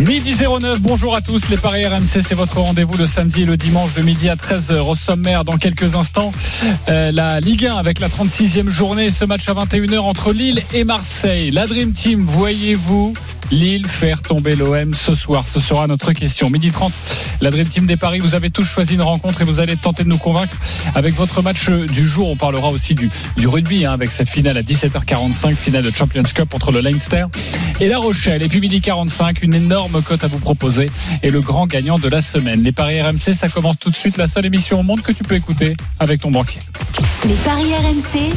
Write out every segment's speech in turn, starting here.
Midi 09, bonjour à tous. Les Paris RMC, c'est votre rendez-vous le samedi et le dimanche de midi à 13h au sommaire. Dans quelques instants, euh, la Ligue 1 avec la 36e journée. Ce match à 21h entre Lille et Marseille. La Dream Team, voyez-vous Lille faire tomber l'OM ce soir Ce sera notre question. Midi 30, la Dream Team des Paris, vous avez tous choisi une rencontre et vous allez tenter de nous convaincre avec votre match du jour. On parlera aussi du, du rugby hein, avec cette finale à 17h45, finale de Champions Cup entre le Leinster et La Rochelle. Et puis midi 45, une énorme cote à vous proposer et le grand gagnant de la semaine. Les Paris RMC, ça commence tout de suite. La seule émission au monde que tu peux écouter avec ton banquier. Les paris RMC,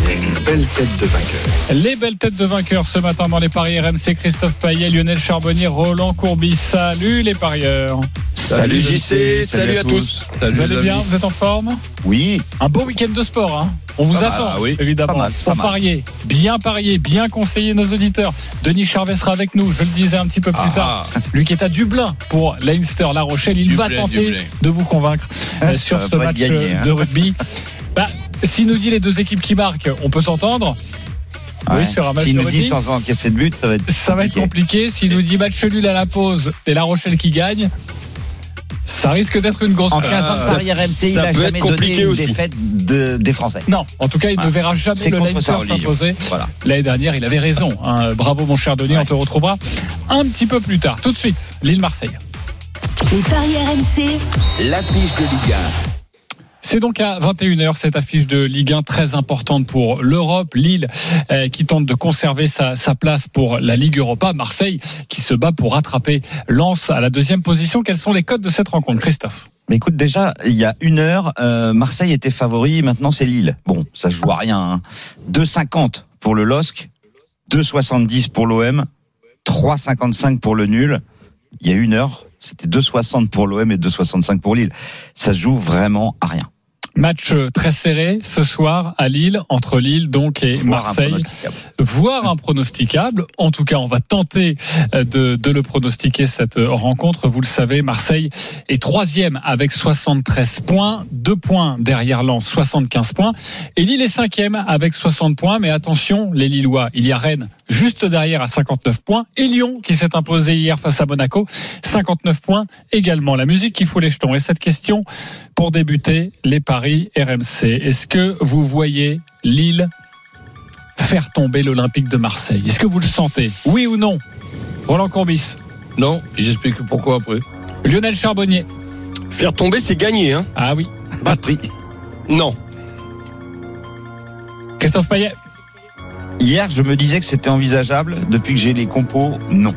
Les belles têtes de vainqueurs ce matin dans les Paris RMC. Christophe Payet, Lionel Charbonnier, Roland Courbis. Salut les parieurs. Salut JC, salut, à tous. Vous allez bien Vous êtes en forme? Oui, Un beau week-end de sport. Hein on vous Pas attend, mal, oui. évidemment, Pas mal, c'est pas pour mal. parier, bien parier, bien conseiller nos auditeurs. Denis Charvet sera avec nous, je le disais un petit peu plus Ah, tard. Lui qui est à Dublin pour Leinster La Rochelle, il va tenter Dublin. de vous convaincre euh, sur ce match euh, hein. de rugby. bah, s'il nous dit les deux équipes qui marquent, on peut s'entendre. Oui, Ouais. sur un match S'il nous dit sans encaisser de but, ça va être. Ça va être compliqué. S'il nous dit match nul à la pause et La Rochelle qui gagne, ça risque d'être une grosse En perte. 15 ans de ça- Paris RMC, il ça a peut jamais être donné compliqué une aussi. défaite de- des Français. Non, en tout cas, il ne verra jamais C'est le Leinster s'imposer. Voilà. L'année dernière, il avait raison. hein. Bravo, mon cher Denis. Ouais. On te retrouvera un petit peu plus tard. Tout de suite, Lille-Marseille. les paris RMC, L'affiche de Ligue C'est donc à 21h cette affiche de Ligue 1 très importante pour l'Europe. Lille euh, qui tente de conserver sa, place pour la Ligue Europa. Marseille qui se bat pour rattraper Lens à la deuxième position. Quels sont les codes de cette rencontre, Christophe? Mais écoute, déjà, il y a une heure, euh, Marseille était favori, maintenant c'est Lille. Bon, ça joue à rien. Hein. 2,50 pour le LOSC, 2,70 pour l'OM, 3,55 pour le nul. Il y a une heure, c'était 2,60 pour l'OM et 2,65 pour Lille. Ça se joue vraiment à rien. Match euh, très serré ce soir à Lille, entre Lille donc et Voire un Marseille. pronosticable. voire impronosticable. En tout cas, on va tenter euh, de, de le pronostiquer cette euh, rencontre. Vous le savez, Marseille est troisième avec 73 points, deux points derrière Lens, 75 points, et Lille est cinquième avec 60 points. Mais attention, les Lillois, il y a Rennes juste derrière à 59 points, et Lyon qui s'est imposé hier face à Monaco, 59 points également. La musique qui fout les jetons. Et cette question pour débuter, les paris RMC. Est-ce que vous voyez Lille faire tomber l'Olympique de Marseille? Est-ce que vous le sentez? Oui ou non? Roland Courbis, Non, j'explique pourquoi après. Lionel Charbonnier. Faire tomber, c'est gagner, hein Ah oui. Oui. Non. Christophe Payet. Hier, je me disais que c'était envisageable. Depuis que j'ai les compos, non.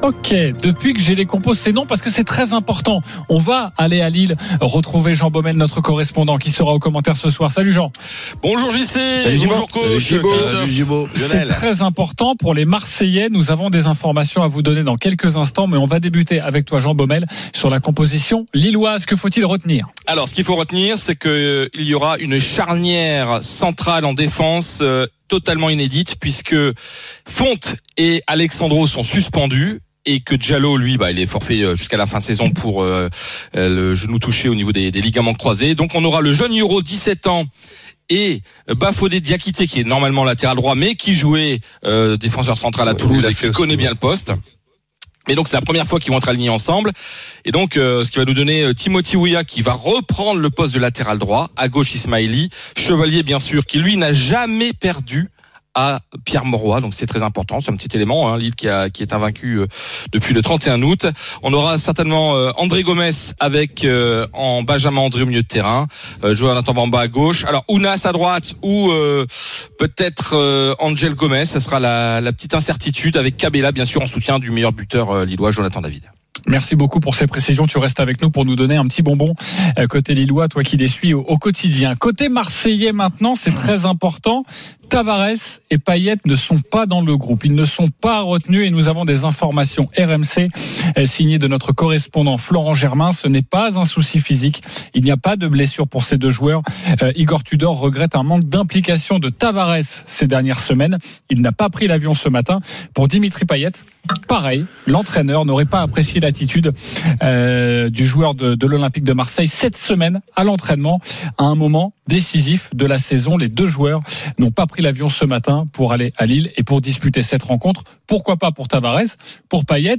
Ok, depuis que j'ai les compos, c'est non parce que c'est très important. On va aller à Lille retrouver Jean Baumel, notre correspondant, qui sera au commentaire ce soir. Salut Jean. Bonjour JC, Salut, bonjour coach, Christophe, C'est très important pour les Marseillais. Nous avons des informations à vous donner dans quelques instants, mais on va débuter avec toi, Jean Baumel, sur la composition lilloise. Que faut-il retenir? Alors, ce qu'il faut retenir, c'est que il y aura une charnière centrale en défense euh, totalement inédite, puisque Fonte et Alexandro sont suspendus. Et que Diallo, lui, bah, il est forfait euh, jusqu'à la fin de saison pour euh, euh, le genou touché au niveau des, des ligaments croisés. Donc, on aura le jeune Euro, 17 ans, et Bafodé Diakité, qui est normalement latéral droit, mais qui jouait euh, défenseur central à Toulouse et qui connaît bien le poste. Et donc c'est la première fois qu'ils vont être alignés ensemble. Et donc euh, ce qui va nous donner euh, Timothy Weah qui va reprendre le poste de latéral droit, à gauche Ismaili, Chevalier bien sûr, qui lui n'a jamais perdu à Pierre Mauroy, donc c'est très important, c'est un petit élément, hein, Lille qui, a, qui est invaincu euh, depuis le 31 août. On aura certainement euh, André Gomez avec euh, en Benjamin André au milieu de terrain, euh, Jonathan Bamba à gauche. Alors Ounas à droite ou euh, peut-être Angel Gomez, ça sera la, la petite incertitude avec Cabella bien sûr en soutien du meilleur buteur lillois Jonathan David. Merci beaucoup pour ces précisions. Tu restes avec nous pour nous donner un petit bonbon côté Lillois, toi qui les suis au quotidien. Côté Marseillais maintenant, c'est très important. Tavares et Payet ne sont pas dans le groupe. Ils ne sont pas retenus et nous avons des informations RMC euh, signées de notre correspondant Florent Germain. Ce n'est pas un souci physique. Il n'y a pas de blessure pour ces deux joueurs. Euh, Igor Tudor regrette un manque d'implication de Tavares ces dernières semaines. Il n'a pas pris l'avion ce matin. Pour Dimitri Payet, pareil, l'entraîneur n'aurait pas apprécié l'attitude euh, du joueur de, de l'Olympique de Marseille cette semaine à l'entraînement à un moment décisif de la saison. Les deux joueurs n'ont pas pris l'avion ce matin pour aller à Lille et pour disputer cette rencontre. Pourquoi pas pour Tavares Pour Payet,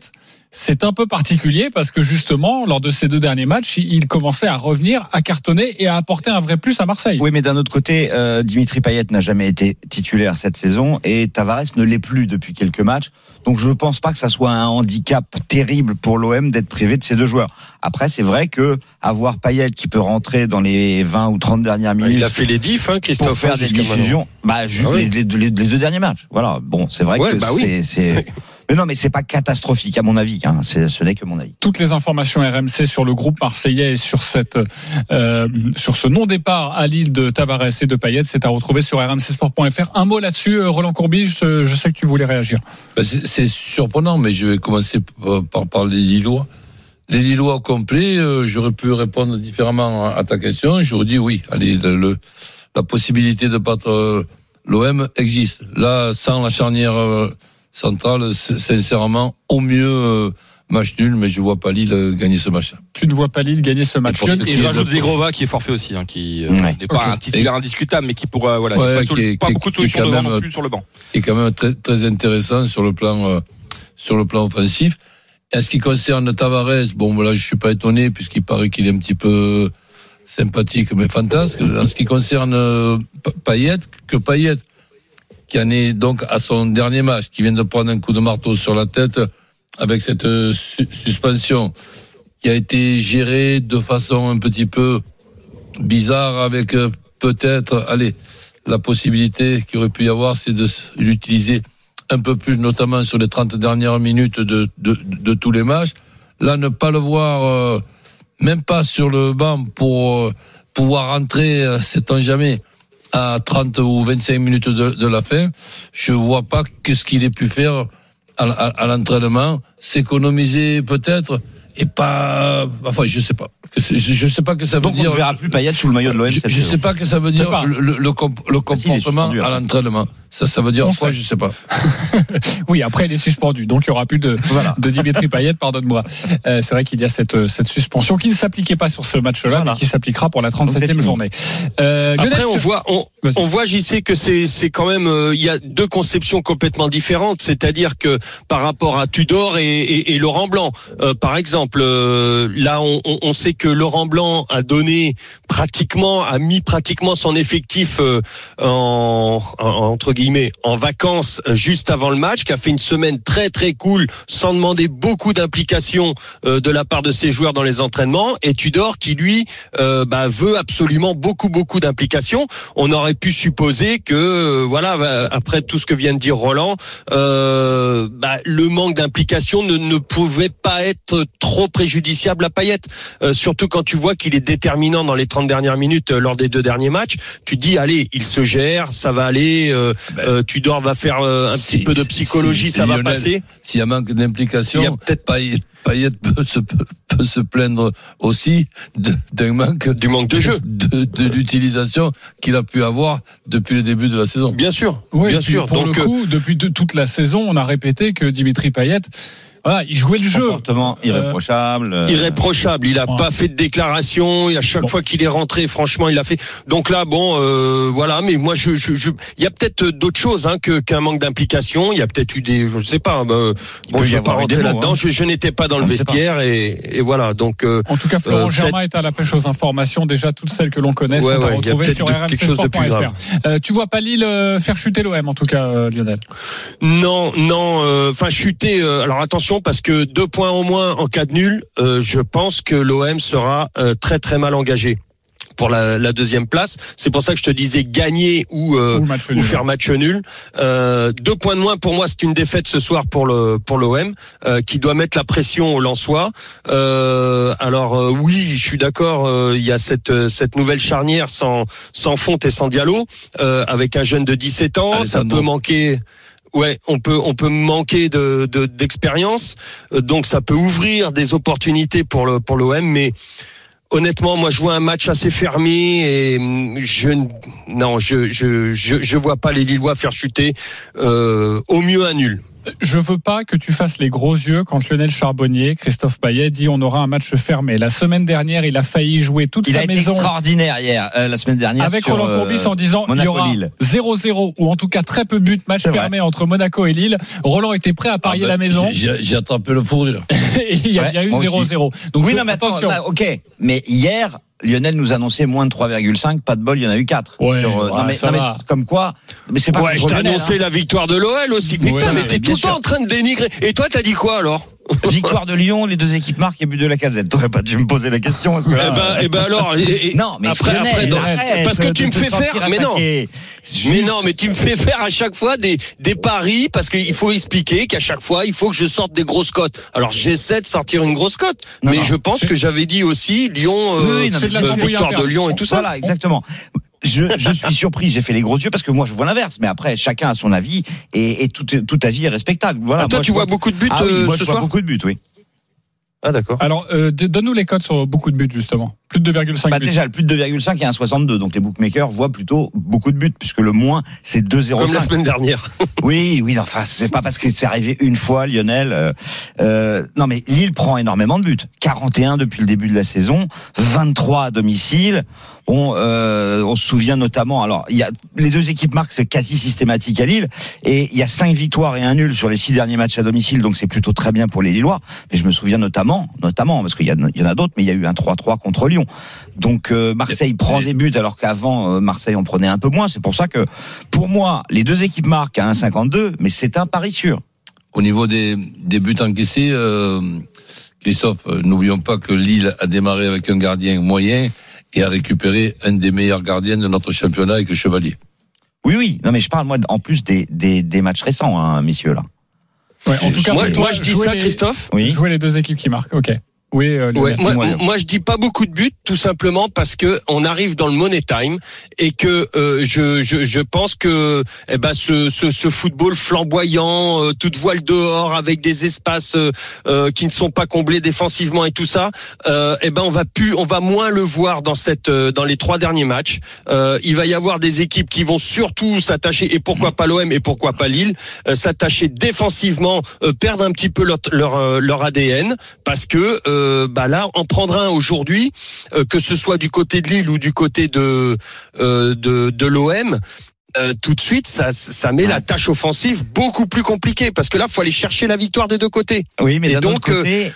c'est un peu particulier parce que justement, lors de ces deux derniers matchs, il commençait à revenir, à cartonner et à apporter un vrai plus à Marseille. Oui, mais d'un autre côté, euh, Dimitri Payet n'a jamais été titulaire cette saison et Tavares ne l'est plus depuis quelques matchs. Donc je ne pense pas que ça soit un handicap terrible pour l'OM d'être privé de ces deux joueurs. Après, c'est vrai que avoir Payet qui peut rentrer dans les 20 ou 30 dernières minutes. Il a fait les diffs, hein, pour Christophe. faire hein, des diffusions. Bah, Ah oui. les, les- les deux derniers matchs. Voilà. Bon, c'est vrai Ouais, que bah c'est- Mais non, mais c'est pas catastrophique à mon avis. Hein. C'est, ce n'est que mon avis. toutes les informations RMC sur le groupe marseillais et sur cette euh, sur ce non départ à Lille de Tavares et de Payet, c'est à retrouver sur rmcsport.fr. Un mot là-dessus, euh, Roland Courbis, je, je sais que tu voulais réagir. Ben, c'est c'est surprenant, mais je vais commencer par, par, par les Lillois. Les Lillois au complet, euh, j'aurais pu répondre différemment à, à ta question. J'aurais dit oui. Allez, le, le- la possibilité de battre euh, l'OM existe. Là, sans la charnière centrale, c'est- sincèrement, au mieux euh, match nul, mais je vois pas Lille euh, gagner ce match. Tu ne vois pas Lille gagner ce match. ceux Et qui je est rajoute Zegrova qui est forfait aussi, hein, qui euh, Ouais. n'est pas un titulaire indiscutable, mais qui pourra, voilà, Ouais, pas, de qui solu- est- pas qui est- beaucoup de qui est solutions devant même, non plus sur le banc. est quand même très, très intéressant sur le plan euh, sur le plan offensif. En ce qui concerne Tavares, bon voilà, je suis pas étonné puisqu'il paraît qu'il est un petit peu sympathique mais fantasque. En ce qui concerne euh, Pa- Payet, que Payet qui en est donc à son dernier match, qui vient de prendre un coup de marteau sur la tête avec cette euh, su- suspension qui a été gérée de façon un petit peu bizarre avec euh, peut-être, allez, la possibilité qu'il aurait pu y avoir, c'est de l'utiliser un peu plus, notamment sur les 30 dernières minutes de, tous les matchs. Là, ne pas le voir, euh, même pas sur le banc pour pouvoir rentrer, euh, sait-on jamais, à 30 ou 25 minutes de, la fin, je vois pas qu'est-ce qu'il ait pu faire à l'entraînement, s'économiser peut-être, et pas, enfin, je sais pas. Je, sais pas que ça veut Donc on dire. ne verra plus Payet sous le maillot de l'OM. Je, saison. sais pas que ça veut dire le, le, comp- le Ah, si, il est comportement à l'entraînement. Ça, ça veut dire On quoi sait. Je sais pas. Oui, après il est suspendu, donc il y aura plus de, Voilà. de Dimitri Payet, pardonne-moi. Euh, c'est vrai qu'il y a cette, cette suspension qui ne s'appliquait pas sur ce match-là, Voilà. mais qui s'appliquera pour la Donc, c'est 37e fini. journée. Euh, Après, on voit, on, on voit, j'y sais que c'est, c'est quand même, euh, il y a deux conceptions complètement différentes. C'est-à-dire que par rapport à Tudor et, et, et Laurent Blanc, euh, par exemple, euh, là, on, sait que Laurent Blanc a donné pratiquement, a mis pratiquement son effectif euh, en, en- entre guillemets en vacances euh, juste avant le match, qui a fait une semaine très très cool, sans demander beaucoup d'implication de la part de ses joueurs dans les entraînements. Et Tudor qui lui euh, bah, veut absolument beaucoup beaucoup d'implication. On aurait pu supposer que voilà bah, après tout ce que vient de dire Roland, bah, le manque d'implication ne, ne pouvait pas être trop préjudiciable à Payet. Euh, surtout quand tu vois qu'il est déterminant dans les 30 dernières minutes euh, lors des deux derniers matchs. Tu dis allez, il se gère, ça va aller. Euh, euh, Tudor va faire euh, un si- petit peu de psychologie, si ça va Lionel- passer. S'il y a manque Il y a d'implication, peut-être Payet, Payet peut, se, peut se plaindre aussi d'un manque du manque de jeu. de, de l'utilisation qu'il a pu avoir depuis le début de la saison. Bien sûr, Oui, bien sûr. Pour Donc le coup, depuis de- toute la saison, on a répété que Dimitri Payet, voilà, il jouait le jeu. Comportement irréprochable. euh, irréprochable. Il a Ouais. pas fait de déclaration. Et à chaque Bon. fois qu'il est rentré, franchement, il l'a fait. Donc là, bon, euh, voilà. Mais moi, je, je, je- il y a peut-être d'autres choses hein, que qu'un manque d'implication. Il y a peut-être eu des, je sais pas. euh, bon, je vais pas rentrer là-dedans. hein. Je, je n'étais pas dans le On ne vestiaire et, et voilà. Donc euh, En tout cas, Florent Euh, Germain est à la pêche aux informations. Déjà, toutes celles que l'on connaît Ouais, sont ouais, à a retrouver sur de- quelque chose de plus grave. rmcsport.fr. Euh, tu vois pas Lille euh, faire chuter l'OM, en tout cas, euh, Lionel? non, non. euh, Enfin, chuter. euh, alors attention parce que deux points au moins en cas de nul. euh, je pense que l'OM sera euh, très très mal engagé. pour la, la deuxième place. C'est pour ça que je te disais gagner ou, euh, Ou match ou nul. faire match nul. Euh, deux points de moins pour moi, c'est une défaite ce soir pour le pour l'OM euh, qui doit mettre la pression au Lensois. Euh, alors euh, oui, je suis d'accord. euh, Il y a cette euh, cette nouvelle charnière sans sans Fonte et sans Diallo euh, avec un jeune de 17 ans. Ça peut manquer. Ouais, on peut on peut manquer de de- d'expérience, Euh, donc ça peut ouvrir des opportunités pour le pour l'OM, mais honnêtement, moi je vois un match assez fermé et hum, je non je je je, je vois pas les Lillois faire chuter euh, au mieux un nul. Je veux pas que tu fasses les gros yeux quand Lionel Charbonnier, Christophe Payet dit on aura un match fermé. La semaine dernière, il a failli jouer toute Il sa a été maison extraordinaire hier, euh, la semaine dernière. avec sur, Roland euh, Courbis en disant il y aura Lille. 0-0 ou en tout cas très peu de buts, match fermé entre Monaco et Lille. Roland était prêt à parier Ah ben, la maison J'ai j'ai attrapé le fou rire. et il y a Ouais, bien eu moi aussi. 0-0. Donc Oui, je- non, mais attends, attention. là, ok. Mais hier, Lionel nous annonçait moins de 3,5. Pas de bol, il y en a eu 4. Ouais, Sur, euh, ouais, non, mais, ça non, mais comme quoi. Mais c'est pas Ouais, je t'ai annoncé hein. la victoire de l'OL aussi. Putain, mais mais t'es tout le temps en train de dénigrer. Et toi, t'as dit quoi alors? Victoire de Lyon, les deux équipes marquent et but de la casette. T'aurais pas dû me poser la question. Parce que Eh là, ben, eh ben alors. et- et- non, mais après, après, arrête parce que tu me fais faire. Mais non. Mais non, mais tu me fais faire à chaque fois des, des paris parce qu'il faut expliquer qu'à chaque fois, il faut que je sorte des grosses cotes. Alors j'essaie de sortir une grosse cote, mais non. je pense que j'avais dit aussi Lyon, euh, oui, non, c'est de la euh, tambouille victoire de. Lyon et tout ça. Voilà, exactement. Je, je suis surpris, j'ai fait les gros yeux parce que moi je vois l'inverse. Mais après, chacun a son avis et, et tout, tout avis est respectable. Voilà. Ah, toi, Moi, tu vois beaucoup de buts ah, oui, euh, moi, ce je vois soir beaucoup de buts, oui. Ah d'accord. Alors, euh, donne-nous les codes sur beaucoup de buts, justement. Plus de 2,5 Bah, buts. déjà, le plus de 2,5 et un 62. Donc les bookmakers voient plutôt beaucoup de buts puisque le moins c'est 2,05. Comme la semaine dernière. Oui, oui, enfin, c'est pas parce que c'est arrivé une fois, Lionel. euh, euh, non, mais Lille prend énormément de buts. 41 depuis le début de la saison, 23 à domicile. Bon, euh, on se souvient notamment. Alors, il y a les deux équipes marquent, c'est quasi systématique à Lille, et il y a cinq victoires et un nul sur les six derniers matchs à domicile, donc c'est plutôt très bien pour les Lillois. Mais je me souviens notamment, notamment parce qu'il y, en a d'autres, mais il y a eu un 3-3 contre Lyon. Donc euh, Marseille prend des buts alors qu'avant euh, Marseille en prenait un peu moins. C'est pour ça que, pour moi, les deux équipes marquent à 1,52, mais c'est un pari sûr. Au niveau des, des buts encaissés, euh, Christophe, n'oublions pas que Lille a démarré avec un gardien moyen et a récupéré un des meilleurs gardiens de notre championnat avec Chevalier. Oui, oui. Non, mais je parle moi en plus des, des, des matchs récents, hein, messieurs là. Ouais, en tout cas, moi, toi, moi, je dis ça, les- Christophe. Oui. Jouer les deux équipes qui marquent. Ok. Oui, euh, Ouais, moi, moi, je dis pas beaucoup de buts, tout simplement parce que on arrive dans le money time et que euh, je, je, je pense que eh ben ce, ce, ce football flamboyant, euh, toute voile dehors avec des espaces euh, euh, qui ne sont pas comblés défensivement et tout ça, euh, eh ben on va plus, on va moins le voir dans cette euh, dans les trois derniers matchs. Euh, il va y avoir des équipes qui vont surtout s'attacher et pourquoi pas l'OM et pourquoi pas Lille, euh, s'attacher défensivement, euh, perdre un petit peu leur leur, leur ADN parce que euh, bah là en prendre un aujourd'hui, euh, que ce soit du côté de Lille ou du côté de euh, de, de l'OM. tout de suite, ça, ça met la tâche offensive beaucoup plus compliquée parce que là, faut aller chercher la victoire des deux côtés. Oui, mais Et donc, côté.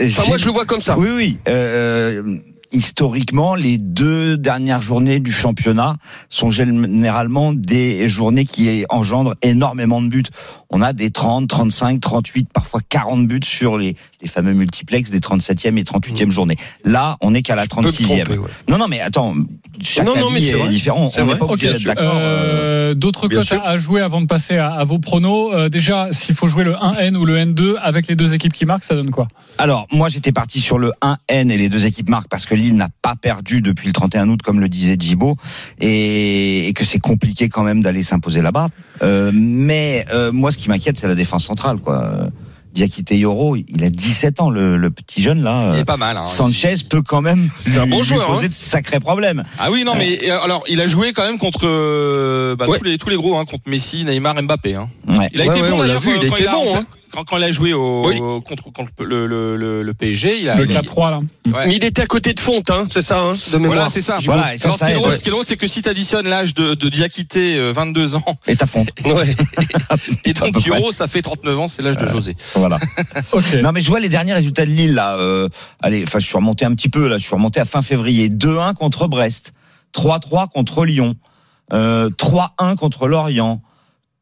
Enfin, j'ai- moi, je le vois comme ça. Oui, oui. Euh, historiquement, les deux dernières journées du championnat sont généralement des journées qui engendrent énormément de buts. On a des 30, 35, 38, parfois 40 buts sur les, les fameux multiplex des 37e et 38e journées. Là, on n'est qu'à la Je peux me 36e. tromper, ouais. Non, non, mais attends, chaque Non, non, mais c'est est vrai. différent. On n'est pas obligé d'être d'accord. euh, euh, D'autres cotes à, à jouer avant de passer à, à vos pronos. Euh, déjà, s'il faut jouer le 1N ou le N2 avec les deux équipes qui marquent, ça donne quoi? Alors, moi, j'étais parti sur le 1N et les deux équipes marquent parce que Lille n'a pas perdu depuis le 31 août, comme le disait Djibo, et, et que c'est compliqué quand même d'aller s'imposer là-bas. Euh, mais euh, moi, ce qui m'inquiète, c'est la défense centrale. quoi. Euh, Diakité Yoro, il a 17 ans, le, le petit jeune là. Il Euh, est pas mal. hein. Sanchez peut quand même un bon lui poser hein. de sacrés problèmes. Ah oui, non, mais euh, alors il a joué quand même contre euh, bah, Ouais. tous les tous les gros, hein, contre Messi, Neymar, Mbappé. Hein. Ouais. Il a Ouais, été ouais, bon on l'a vu, quand il a- bon, hein. Quand, quand il a joué au, Oui. contre, contre le, le, le, le PSG, il a. Le il a- 4-3 là. ouais. Mais il était à côté de Fonte, hein, c'est ça, hein, de mémoire. Voilà, c'est ça. Voilà, Alors, ce, ça qui est drôle, ouais. ce qui est drôle, c'est que si tu additionnes l'âge de, de Diakité, euh, 22 ans, Et ta fonte. Ouais. et donc. Euro, ça fait 39 ans, c'est l'âge de José. Voilà. Ok. Non mais je vois les derniers résultats de Lille là. Euh, allez, enfin je suis remonté un petit peu là. Je suis remonté à fin février. 2-1 contre Brest, 3-3 contre Lyon, euh, 3-1 contre Lorient,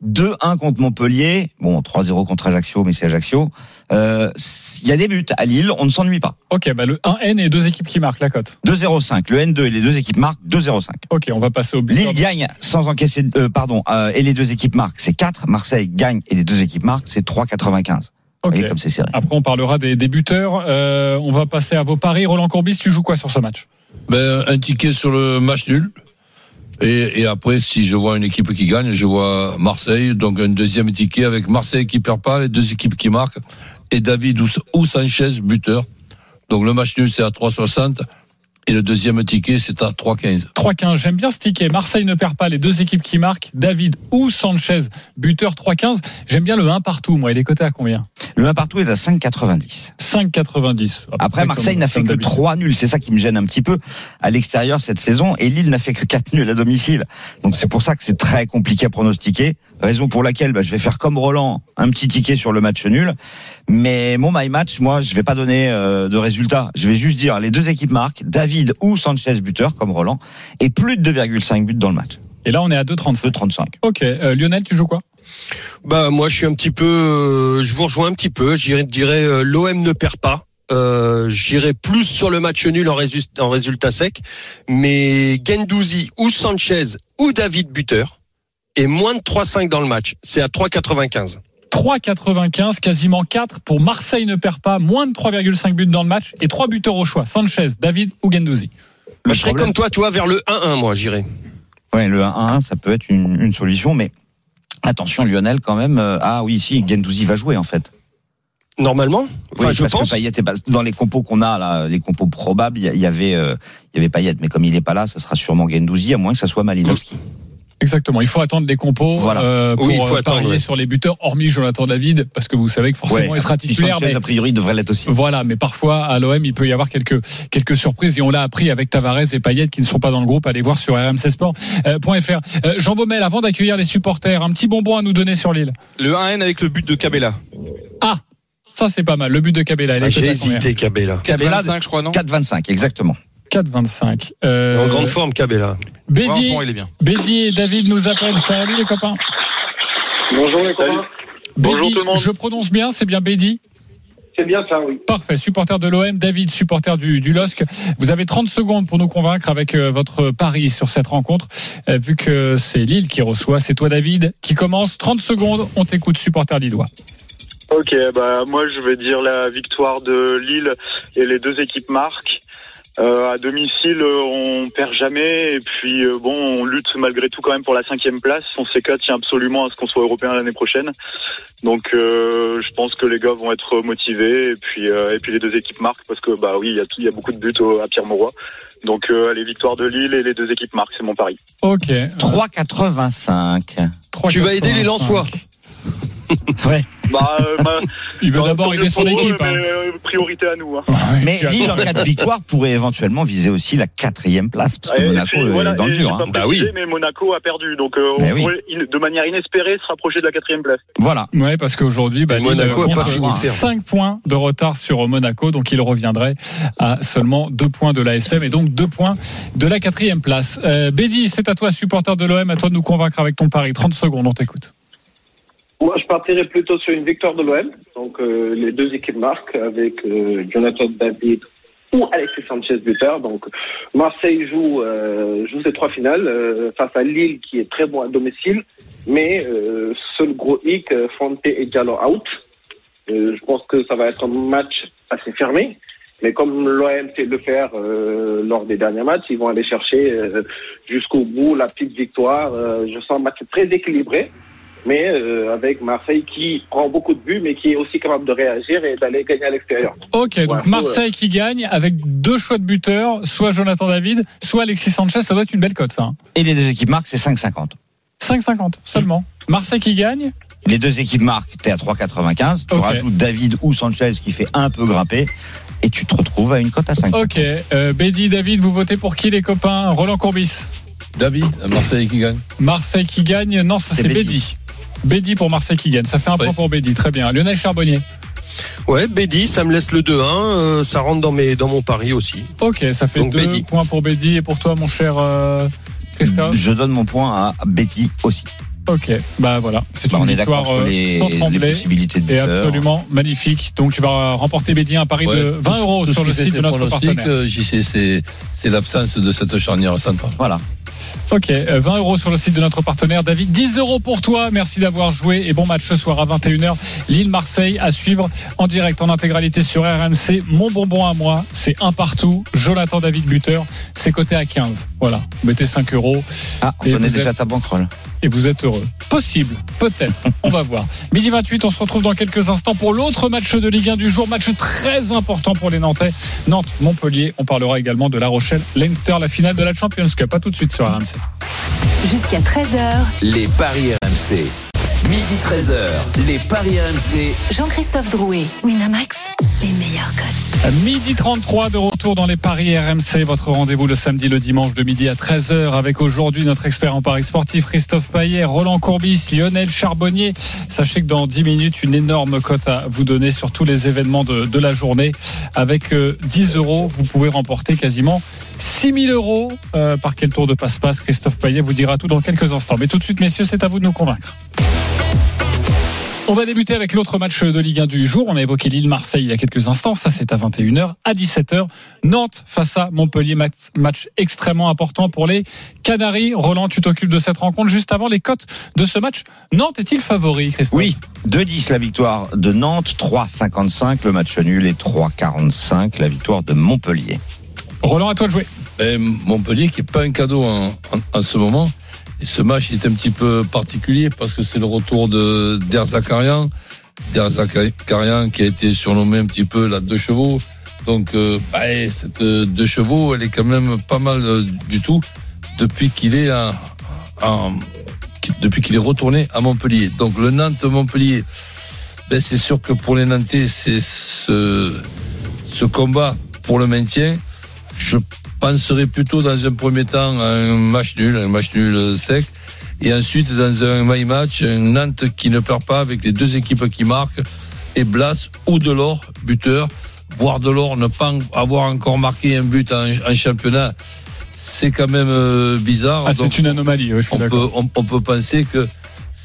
2-1 contre Montpellier. Bon, 3-0 contre Ajaccio, mais c'est Ajaccio. Euh, Il y a des buts à Lille, on ne s'ennuie pas. Ok, bah le 1N et deux équipes qui marquent la cote. 2-0-5. Le N2 et les deux équipes marquent 2-0-5. Ok, on va passer au but. Lille gagne sans encaisser, euh, pardon, euh, et les deux équipes marquent, c'est 4. Marseille gagne et les deux équipes marquent, c'est 3,95. Vous Ok. voyez comme c'est serré. Après, on parlera des, des buteurs. Euh, on va passer à vos paris. Roland Courbis, tu joues quoi sur ce match? Ben, un ticket sur le match nul. Et, après, si je vois une équipe qui gagne, je vois Marseille. Donc un deuxième ticket avec Marseille qui perd pas, les deux équipes qui marquent. Et David ou, ou Sanchez, buteur. Donc le match nul, c'est à 3,60. Et le deuxième ticket, c'est à 3,15. 3-15. J'aime bien ce ticket. Marseille ne perd pas les deux équipes qui marquent. David ou Sanchez, buteur 3-15. J'aime bien le 1 partout. Moi, il est coté à combien? Le 1 partout est à 5,90. 5,90. À peu Après, près Marseille n'a fait que d'habitude. 3 nuls. C'est ça qui me gêne un petit peu à l'extérieur cette saison. Et Lille n'a fait que 4 nuls à domicile. Donc c'est pour ça que c'est très compliqué à pronostiquer. Raison pour laquelle bah, je vais faire comme Roland, un petit ticket sur le match nul. Mais mon my match, moi, je vais pas donner euh, de résultat. Je vais juste dire les deux équipes marquent, David ou Sanchez buteur comme Roland, et plus de 2,5 buts dans le match. Et là, on est à 2,35. 2,35. Ok. Euh, Lionel, tu joues quoi? Bah moi je suis un petit peu, euh, je vous rejoins un petit peu. Je dirais, euh, l'OM ne perd pas. Euh, J'irai plus sur le match nul en, résu- en résultat sec, mais Gendouzi ou Sanchez ou David buteur et moins de 3,5 dans le match. C'est à 3,95. 3,95, quasiment 4 pour Marseille ne perd pas, moins de 3,5 buts dans le match et 3 buteurs au choix. Sanchez, David ou Gendouzi. Le je serais problème- comme toi, tu vois, vers le 1-1, moi, j'irai. Ouais, le 1-1, ça peut être une, une solution, mais attention, Lionel, quand même. euh, ah oui, si, Gendouzi va jouer en fait. Normalement, enfin, Oui, je parce pense. que Payet est pas dans les compos qu'on a là, les compos probables, il y, avait euh, il y avait Payet, mais comme il est pas là, ça sera sûrement Gendouzi, à moins que ça soit Malinowski. Exactement. Il faut attendre les compos Voilà. euh, pour Oui, il faut euh, attendre, parier ouais. sur les buteurs, hormis Jonathan David, parce que vous savez que forcément il sera titulaire. Mais a priori, devrait l'être aussi. Voilà, mais parfois à l'OM, il peut y avoir quelques quelques surprises et on l'a appris avec Tavares et Payet qui ne sont pas dans le groupe. Allez voir sur rmc sport.fr. Euh, Jean Baumel, avant d'accueillir les supporters, un petit bonbon à nous donner sur l'île. Le 1N avec le but de Cabella. Ah, ça c'est pas mal. Le but de Cabella. il est Ah, J'ai hésité, Cabella. Cabella, 4,25 je crois, non? 4-25, exactement. 4,25. Euh, En grande forme, Cabella. Ouais, en ce Bédi, moment, il est bien. Bédi et David nous appellent. Salut les copains. Bonjour les copains. Bonjour Bédi, tout le monde. je prononce bien, c'est bien Bédi. C'est bien ça, oui. Parfait, supporter de l'OM, David, supporter du, du LOSC. Vous avez 30 secondes pour nous convaincre avec euh, votre pari sur cette rencontre. Euh, vu que c'est Lille qui reçoit, c'est toi David qui commence. 30 secondes, on t'écoute, supporter lillois. Ok, bah moi je vais dire la victoire de Lille et les deux équipes marquent. Euh, à domicile, euh, on perd jamais et puis euh, bon, on lutte malgré tout quand même pour la cinquième place. On s'éclate tient absolument à ce qu'on soit européen l'année prochaine. Donc euh, je pense que les gars vont être motivés et puis euh, et puis les deux équipes marquent parce que bah oui, il y a tout- il y a beaucoup de buts au- à Pierre Mauroy. Donc euh, allez, victoire de Lille et les deux équipes marquent, c'est mon pari. Ok. 3,85. 3,85. Tu vas aider les Lensois. Ouais. Bah, euh, bah, Il veut bah, d'abord aider son équipe. hein. mais, euh, priorité à nous. Hein. Mais Lille, en cas de victoire, pourrait éventuellement viser aussi la quatrième place, parce que Et Monaco est voilà, dans le dur. hein. pas Bah oui. Mais Monaco a perdu, donc euh, on oui. pourrait, de manière inespérée, se rapprocher de la quatrième place. Voilà. Ouais, parce qu'aujourd'hui, bah, Monaco a pas compte fini de perdre. 5 points de retard sur Monaco, donc il reviendrait à seulement 2 points de l'ASM et donc 2 points de la quatrième place. Euh, Bédi, c'est à toi, supporter de l'OM, à toi de nous convaincre avec ton pari. 30 secondes, on t'écoute. Moi, je partirais plutôt sur une victoire de l'OM. Donc, euh, les deux équipes marquent avec euh, Jonathan David ou Alexis Sanchez buteur. Donc, Marseille joue, euh, joue ses trois finales euh, face à Lille qui est très bon à domicile. Mais euh, seul gros hic, euh, Fonte et Diallo out. Je pense que ça va être un match assez fermé. Mais comme l'OM sait le faire euh, lors des derniers matchs, ils vont aller chercher euh, jusqu'au bout la petite victoire. Euh, je sens un match très équilibré mais euh, avec Marseille qui prend beaucoup de buts, mais qui est aussi capable de réagir et d'aller gagner à l'extérieur. Ok, donc Marseille qui gagne avec deux choix de buteurs, soit Jonathan David, soit Alexis Sanchez, ça doit être une belle cote ça. hein. Et les deux équipes marquent, c'est 5,50. 5,50 seulement. Marseille qui gagne, Les deux équipes marquent, t'es à 3,95. Tu rajoutes David ou Sanchez qui fait un peu grimper. Et tu te retrouves à une cote à 5. ok. Euh, Bédi, David, vous votez pour qui les copains? Roland Courbis David, Marseille qui gagne. Marseille qui gagne, non, ça C'est c'est Bédi. Bédi. Bédi pour Marseille qui gagne, ça fait un Oui. point pour Bédi, très bien. Lionel Charbonnier. Ouais, Bédi, ça me laisse le 2-1. euh, ça rentre dans, mes, dans mon pari aussi. Ok, ça fait Donc, deux Bédi. points pour Bédi et pour toi, mon cher euh, Christophe. Je donne mon point à Betty aussi. Ok, bah voilà, c'est Bah, une on est victoire euh, les, sans les trembler possibilités de et buteur. absolument magnifique. Donc tu vas remporter Bédi un pari Ouais. de 20 euros sur le site de notre partenaire. JC, c'est c'est l'absence de cette charnière centrale. Voilà. Ok, euh, 20 euros sur le site de notre partenaire David. 10 euros pour toi. Merci d'avoir joué et bon match ce soir à 21h. Lille-Marseille à suivre en direct en intégralité sur RMC. Mon bonbon à moi, c'est un partout. Jonathan David buteur, c'est coté à 15. Voilà, vous mettez 5 euros Ah, on connaît déjà êtes- ta banquerolle. et vous êtes heureux. Possible, peut-être. On va voir. Midi 28, on se retrouve dans quelques instants pour l'autre match de Ligue 1 du jour. Match très important pour les Nantais. Nantes-Montpellier. On parlera également de La Rochelle-Leinster, la finale de la Champions Cup. À tout de suite sur RMC. Jusqu'à 13h, Les paris RMC. Midi 13h, les paris RMC. Jean-Christophe Drouet, Winamax, les meilleurs codes. Midi 33 de retour dans les paris RMC, votre rendez-vous le samedi, le dimanche de midi à 13h avec aujourd'hui notre expert en paris sportif Christophe Paillet, Roland Courbis, Lionel Charbonnier. Sachez que dans 10 minutes, une énorme cote à vous donner sur tous les événements de, la journée. Avec euh, 10 euros, vous pouvez remporter quasiment 6 000 euros. Euh, par quel tour de passe-passe Christophe Paillet vous dira tout dans quelques instants. Mais tout de suite, messieurs, c'est à vous de nous convaincre. On va débuter avec l'autre match de Ligue 1 du jour. On a évoqué Lille-Marseille il y a quelques instants. Ça, c'est à 21h. À 17h, Nantes face à Montpellier. Match, match extrêmement important pour les Canaries. Roland, tu t'occupes de cette rencontre. Juste avant les cotes de ce match, Nantes est-il favori, Christophe Oui, 2-10 la victoire de Nantes, 3-55 le match nul et 3-45 la victoire de Montpellier. Roland, à toi de jouer. Et Montpellier qui n'est pas un cadeau en, en- en ce moment. Et ce match est un petit peu particulier parce que c'est le retour de d'Erzakarian. D'Erzakarian qui a été surnommé un petit peu la deux chevaux. Donc euh, bah, et cette deux chevaux, elle est quand même pas mal euh, du tout depuis qu'il est depuis qu'il est retourné à Montpellier. Donc le Nantes-Montpellier, ben, c'est sûr que pour les Nantais, c'est ce, ce combat pour le maintien. Je penserais plutôt dans un premier temps à un match nul, un match nul sec. Et ensuite, dans un my match, un Nantes qui ne perd pas avec les deux équipes qui marquent, et Blas ou Delors, buteur. Voire Delors ne pas avoir encore marqué un but en, en championnat, c'est quand même euh, bizarre. Ah, c'est une anomalie, ouais, je suis on peut, d'accord. on, on peut penser que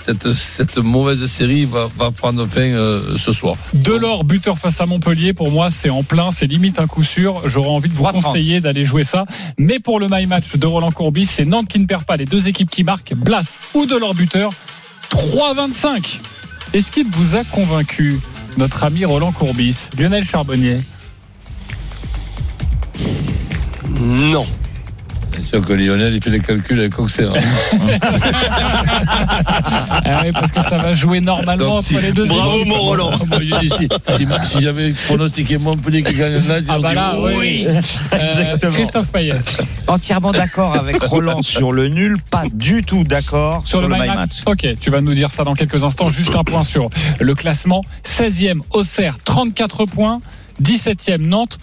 cette, cette mauvaise série va, va prendre fin euh, ce soir. Delors, buteur face à Montpellier, pour moi, c'est en plein, c'est limite un coup sûr. J'aurais envie de vous 3-30. conseiller d'aller jouer ça. Mais pour le my match de Roland Courbis, c'est Nantes qui ne perd pas les deux équipes qui marquent, Blas ou Delors buteur, 3-25. Est-ce qu'il vous a convaincu, notre ami Roland Courbis, Lionel Charbonnier? Non. C'est sûr que Lionel, il fait les calculs avec Auxerre. Ah oui, parce que ça va jouer normalement Donc, entre si- les deux Bravo, mon Roland. Si, si, si j'avais pronostiqué Montpellier qui gagne là, Ah bah là, oui. Euh, Exactement. Christophe Payet. Entièrement d'accord avec Roland sur le nul, pas du tout d'accord sur, Sur le, le my match. match. Ok, tu vas nous dire ça dans quelques instants. Juste un point sur le classement. 16e Auxerre, 34 points. 17e Nantes.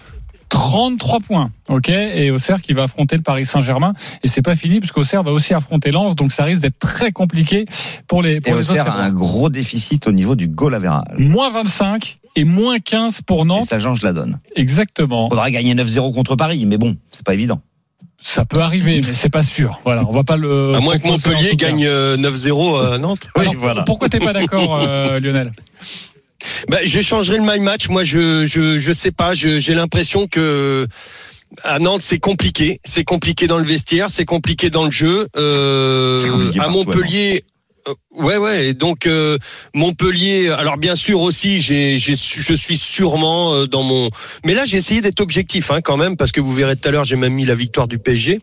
33 points, ok, et Auxerre qui va affronter le Paris Saint-Germain, et c'est pas fini parce qu'Auxerre va aussi affronter Lens, donc ça risque d'être très compliqué pour les Et pour les Auxerre a un gros déficit au niveau du goal average. Moins 25 et moins 15 pour Et Nantes, ça change la donne. exactement. Faudra gagner 9-0 contre Paris, mais bon, c'est pas évident. Ça peut arriver, mais c'est pas sûr. Voilà, on va pas le. À moins que Montpellier gagne euh, 9-0 à Nantes. Alors, Pourquoi t'es pas d'accord, euh, Lionel? Bah, je changerai le my match. Moi, je je je sais pas. J'ai l'impression que à Nantes, c'est compliqué. C'est compliqué dans le vestiaire. C'est compliqué dans le jeu. Euh, à Montpellier. euh, Ouais, ouais. Et donc euh, Montpellier. Alors bien sûr aussi, j'ai, j'ai, je suis sûrement euh, dans mon. Mais là, j'ai essayé d'être objectif, hein, quand même, parce que vous verrez tout à l'heure, j'ai même mis la victoire du PSG.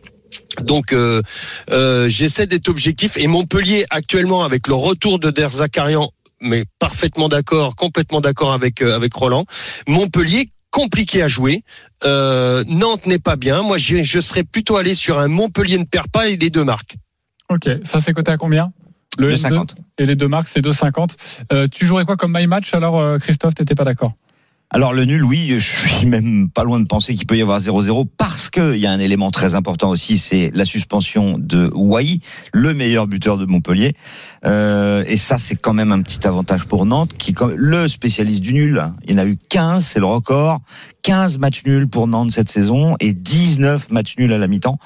Donc euh, euh, j'essaie d'être objectif. Et Montpellier actuellement, avec le retour de Der Zakarian, mais parfaitement d'accord, complètement d'accord avec euh, avec Roland. Montpellier compliqué à jouer. Euh, Nantes n'est pas bien. Moi, je, je serais plutôt allé sur un Montpellier ne perd pas et les deux marques. Ok, ça c'est coté à combien? Le N2 2,50. et les deux marques c'est 2,50. Euh, tu jouerais quoi comme my match alors euh, Christophe? T'étais pas d'accord Alors le nul, oui, je suis même pas loin de penser qu'il peut y avoir 0-0 parce que il y a un élément très important aussi, c'est la suspension de Wai, le meilleur buteur de Montpellier. Euh, et ça, c'est quand même un petit avantage pour Nantes, qui le spécialiste du nul. Il y en a eu 15, c'est le record. 15 matchs nuls pour Nantes cette saison et 19 matchs nuls à la mi-temps.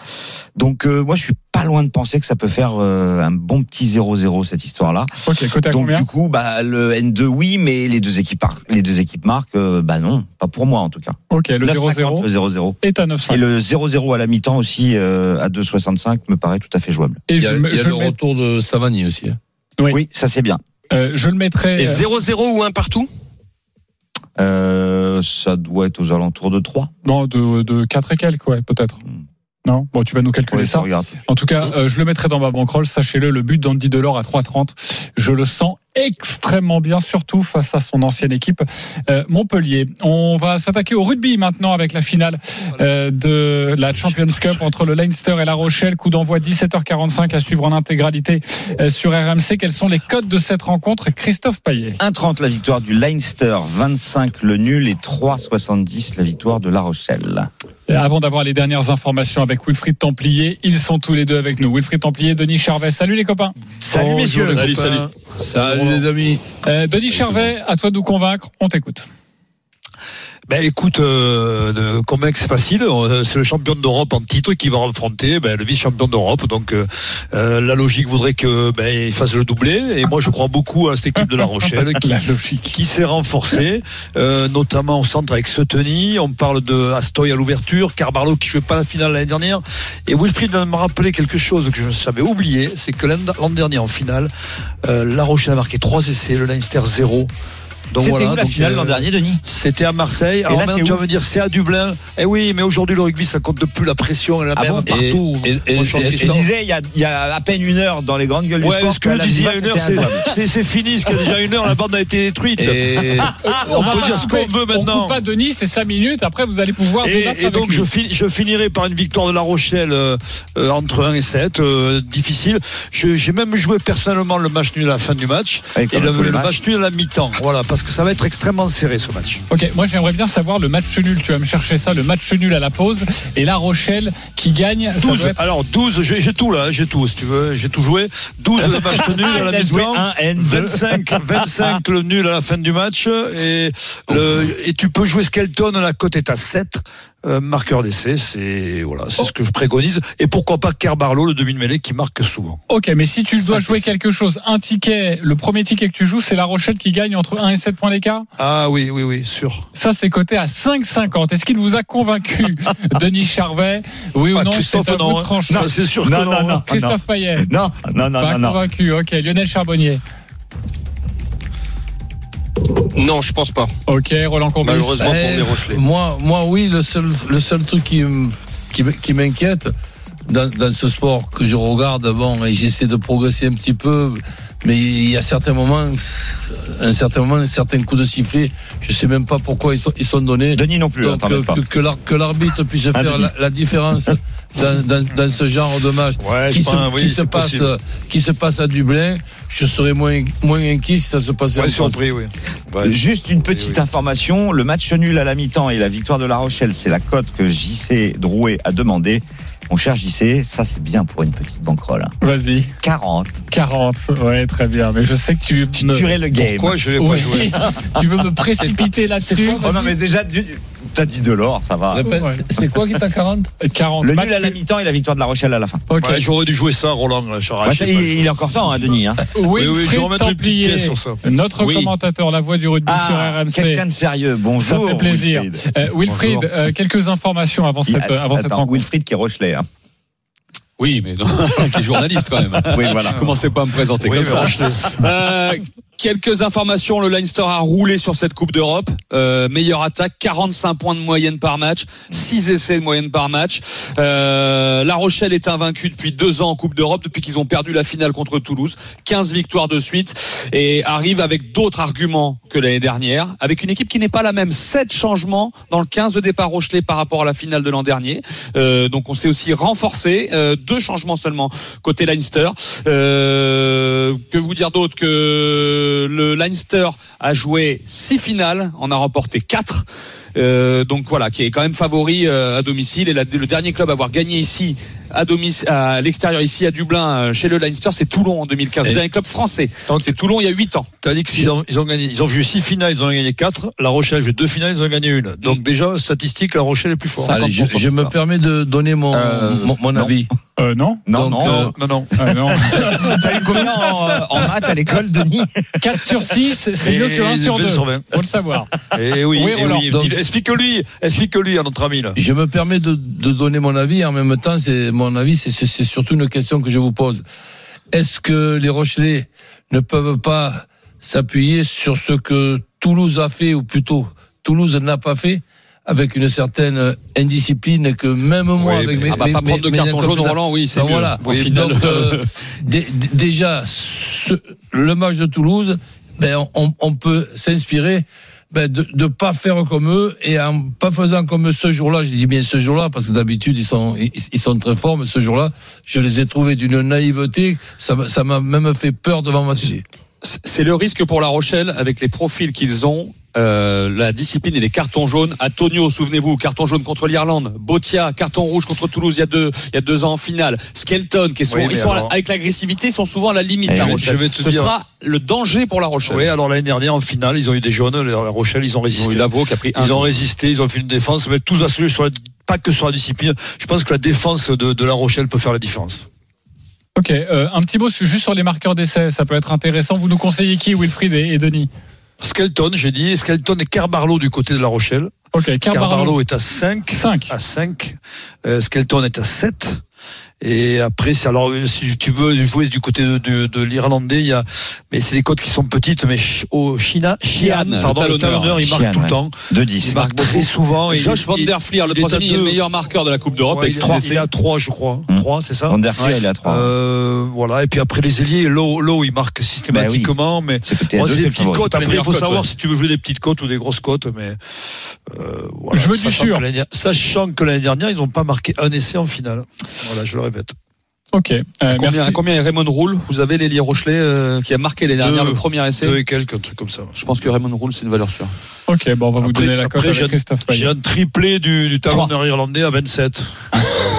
Donc euh, moi, je suis pas loin de penser que ça peut faire euh, un bon petit 0-0 cette histoire-là. Ok, côté à Donc du coup, bah le N2 oui, mais les deux équipes les deux équipes marquent, euh, bah non, pas pour moi en tout cas. Ok, le 9,50, 0-0 le 0-0. est à 9,5. Et le 0-0 à la mi-temps aussi euh, à 2,65 me paraît tout à fait jouable. Et Il y je, a, me- il y a je le retour de Savani aussi. hein. Oui. Oui, ça c'est bien. euh, je le mettrai. Et euh, 0-0 ou 1 partout? Ça doit être aux alentours de 3. Non, de, de 4 et quelques, ouais, peut-être. Hmm. Non? Bon, tu vas nous calculer ça. regarde. En tout cas, euh, je le mettrai dans ma bankroll. Sachez-le, le but d'Andy Delors à 3,30, je le sens extrêmement bien, surtout face à son ancienne équipe euh, Montpellier. On va s'attaquer au rugby maintenant avec la finale euh, de la Champions Cup entre le Leinster et la Rochelle. Coup d'envoi 17h45 à suivre en intégralité euh, sur RMC. Quels sont les codes de cette rencontre Christophe Payet? 1,30 la victoire du Leinster, 25 le nul et 3,70 la victoire de La Rochelle. Avant d'avoir les dernières informations avec Wilfried Templier, ils sont tous les deux avec nous. Wilfried Templier, Denis Charvet. Salut les copains. Salut messieurs. Salut, salut. Salut les amis. Euh, Denis Charvet, à toi de nous convaincre. On t'écoute. Ben écoute, euh, convaincre c'est facile. Euh, C'est le champion d'Europe en titre qui va affronter ben, le vice-champion d'Europe. Donc euh, euh, la logique voudrait que ben, il fasse le doublé. Et moi je crois beaucoup à cette équipe de La Rochelle qui, La logique. qui s'est renforcée, euh, notamment au centre avec Seteny. On parle de Astoy à l'ouverture, Carbarlo qui jouait pas la finale l'année dernière. Et Wilfried m'a rappelé quelque chose que je savais oublier, c'est que l'an dernier en finale, euh, La Rochelle a marqué trois essais, le Leinster 0. Donc C'était voilà, où la donc, finale euh, l'an dernier, Denis c'était à Marseille. Alors là, maintenant, tu vas me dire, c'est à Dublin. Eh oui, mais aujourd'hui, le rugby, ça compte plus la pression, est la Ah bon partout. Et- et- et- Je disais il y, a, il y a à peine une heure dans les grandes gueules du Ouais, sport. ce que je la disais il y a une heure, c'est, injouable. c'est, c'est fini, parce qu'il y a déjà une heure, la bande a été détruite. Et, on peut dire ce qu'on veut On maintenant. coupe pas Denis, c'est 5 minutes. Après, vous allez pouvoir Et, et donc je, fin- je finirai par une victoire de La Rochelle euh, euh, entre 1 et 7, euh, difficile. J'ai même joué personnellement le match nul à la fin du match et le, match nul à la mi-temps. Voilà, parce que ça va être extrêmement serré ce match. Ok, moi j'aimerais bien savoir le match nul. Tu vas me chercher ça, le match nul à la pause. Et La Rochelle qui gagne. Ça 12, doit être... alors 12, j'ai, j'ai tout là, j'ai tout si tu veux, j'ai tout joué. 12 le match nul à la mi-temps. un N2. 25, 25 le nul à la fin du match et, le, et tu peux jouer Skelton, la cote est à 7. Euh, marqueur d'essai, c'est voilà, c'est ce que je préconise. Et pourquoi pas Kerbarlo, le demi-mêlée qui marque souvent. Ok, mais si tu dois jouer quelque chose, un ticket, le premier ticket que tu joues, c'est La Rochelle qui gagne entre 1 et 7 points d'écart? Ah oui, oui, oui, sûr. Ça, c'est coté à 5,50. Est-ce qu'il vous a convaincu, Denis Charvet? Oui ou Ah, non Christophe, C'est non, de hein. Ça, c'est sûr Non, que non, non. non. hein. Christophe Payet. Non, non, non, Pas non, non. convaincu. Ok, Lionel Charbonnier. Non, je pense pas. Ok, Roland Courbis. Malheureusement pour Eh, mes Rochelais. Moi, moi, oui, le seul, le seul truc qui, m- qui, qui m'inquiète dans, dans ce sport que je regarde, bon, et j'essaie de progresser un petit peu, mais il y a certains moments, un certain moment, certains coups de sifflet, je sais même pas pourquoi ils sont, ils sont donnés. Denis non plus, Donc, que, pas. que, que l'ar- que l'arbitre puisse Ah, faire la différence dans, dans, dans ce genre de match Ouais, qui, je se, pense, oui, qui, se passe, possible. qui se passe à Dublin, je serais moins, moins inquiet si ça se passait en Ouais, France. surpris, oui. Ouais. Juste une petite oui. information, le match nul à la mi-temps et la victoire de La Rochelle, c'est la cote que JC Drouet a demandé. Mon cher JC, ça c'est bien pour une petite banquerolle. hein. Vas-y. 40. 40. Ouais, très bien. Mais je sais que tu. Tu me- le game. Pourquoi je vais pas jouer tu veux me précipiter là-dessus? Oh non mais déjà, du- t'as dit de l'or, ça va. Ouais. c'est quoi qui est à 40 40. Le match nul à la mi-temps et la victoire de La Rochelle à la fin. Ok. Ouais, J'aurais dû jouer ça, Roland. Ça, pas. il, il est encore temps, hein, Denis. Hein. Oui, oui, je vais remettre une petite Templier, pièce sur ça. notre Oui. commentateur, la voix du rugby sur Ah, RMC. quelqu'un de sérieux. Ça Bonjour. fait plaisir. Wilfried. Euh, Wilfried, euh, quelques informations avant Il- cette, avant cette rencontre. Wilfried qui est Rochelet. Hein. Oui, mais non, qui est journaliste quand même. Oui, voilà. Commencez pas à me présenter Oui, comme ça. Rochelet. Euh, quelques informations. Le Leinster a roulé sur cette Coupe d'Europe. Euh, attaque, 45 points de moyenne par match, 6 essais de moyenne par match. Euh, la Rochelle est invaincue depuis deux ans en Coupe d'Europe, depuis qu'ils ont perdu la finale contre Toulouse. 15 victoires de suite et arrive avec d'autres arguments que l'année dernière, avec une équipe qui n'est pas la même. 7 changements dans le 15 de départ Rochelet par rapport à la finale de l'an dernier. Euh, donc on s'est aussi renforcé. Euh, deux changements seulement côté Leinster. Euh, que vous dire d'autre que le Leinster a joué six finales, en a remporté quatre. Euh, donc voilà, qui est quand même favori euh, à domicile et le dernier club à avoir gagné ici à domicile, à l'extérieur ici à Dublin, euh, chez le Leinster, c'est Toulon en 2015. Le dernier club français. C'est Toulon il y a 8 ans. T'as dit qu'ils ont, ils ont gagné, ils ont joué six finales, ils en ont gagné quatre. La Rochelle a joué deux finales, ils en ont gagné une. Donc Mm. déjà, statistique, La Rochelle est plus fort. Allez, je, je me permets de donner mon, Euh, mon, mon avis. Euh, non Non, Donc, non. euh, Non, non. Ah, non. T'as eu combien en, euh, en maths à l'école, Denis 4 sur 6, c'est mieux que 1 sur 20 2. sur 20. Faut le savoir. Et oui, Oui, et Roland. oui. Donc- Explique-lui, explique-lui à notre ami là. Je me permets de, de donner mon avis. En même temps, c'est mon avis, c'est- surtout une question que je vous pose. Est-ce que les Rochelais ne peuvent pas s'appuyer sur ce que Toulouse a fait, ou plutôt Toulouse n'a pas fait, avec une certaine indiscipline que même moi, Oui, avec mes, Ah bah, mes- pas prendre de mes- carton jaune, Roland, oui, c'est voilà. Oui, donc, euh, dé- dé- déjà, ce- le match de Toulouse, ben, on, on peut s'inspirer ben, de ne pas faire comme eux et en pas faisant comme eux ce jour-là. Je dis bien ce jour-là parce que d'habitude ils sont ils, sont très forts, mais ce jour-là, je les ai trouvés d'une naïveté. Ça m'a- même fait peur devant ma. C'est le risque pour La Rochelle avec les profils qu'ils ont. euh, la discipline et les cartons jaunes. Antonio, souvenez-vous, carton jaune contre l'Irlande. Botia, carton rouge contre Toulouse il y a deux, il y a deux ans en finale. Skelton, qui sont, Oui, ils sont la- avec l'agressivité, ils sont souvent à la limite. Eh La oui, Rochelle. je vais te Ce dire- sera le danger pour La Rochelle. Oui, alors l'année dernière en finale, ils ont eu des jaunes. La Rochelle, ils ont résisté. Lavaux qui a pris un. Ils ont résisté, ils ont fait une défense, mais tout a se jouer sur la, pas que sur la discipline. Je pense que la défense de, de La Rochelle peut faire la différence. Ok, euh, un petit mot juste sur les marqueurs d'essai, ça peut être intéressant. Vous nous conseillez qui, Wilfried et, et Denis? Skelton, j'ai dit, Skelton et Kerbarlow du côté de La Rochelle. Ok, Kerbarlow Carbarlo, est à 5. 5. À 5. Euh, Skelton est à 7. Et après, alors si tu veux jouer du côté de, de, de l'Irlandais, il y a, mais c'est des cotes qui sont petites, mais au China, Chian, pardon, le talonneur. il marque Chian, tout le ouais. temps. 2-10. Il marque très souvent. et Josh Van der Flier, le troisième, est le meilleur marqueur de la Coupe d'Europe Ouais, avec il, six est, essais. il est à 3, je crois. 3, c'est ça Van der Flier, il est à 3. euh, voilà, et puis après les ailiers, Lowe, il marque systématiquement, mais C'est moi c'est des petites les Après, il faut savoir si tu veux jouer des petites cotes ou des grosses cotes, mais euh, voilà. Je veux du Sachant sûr. que Sachant que l'année dernière, ils n'ont pas marqué un essai en finale. Voilà, je le répète. Ok, euh, Combien, merci. combien est Raymond Roule Vous avez l'Elie Rochelet euh, qui a marqué l'année dernière Deux. le premier essai. Deux et quelques, un truc comme ça. Je pense que Raymond Roule, c'est une valeur sûre. Ok, bon, on va vous donner la cote avec j'ai- Christophe J'ai un triplé du, du talonneur irlandais à 27. Si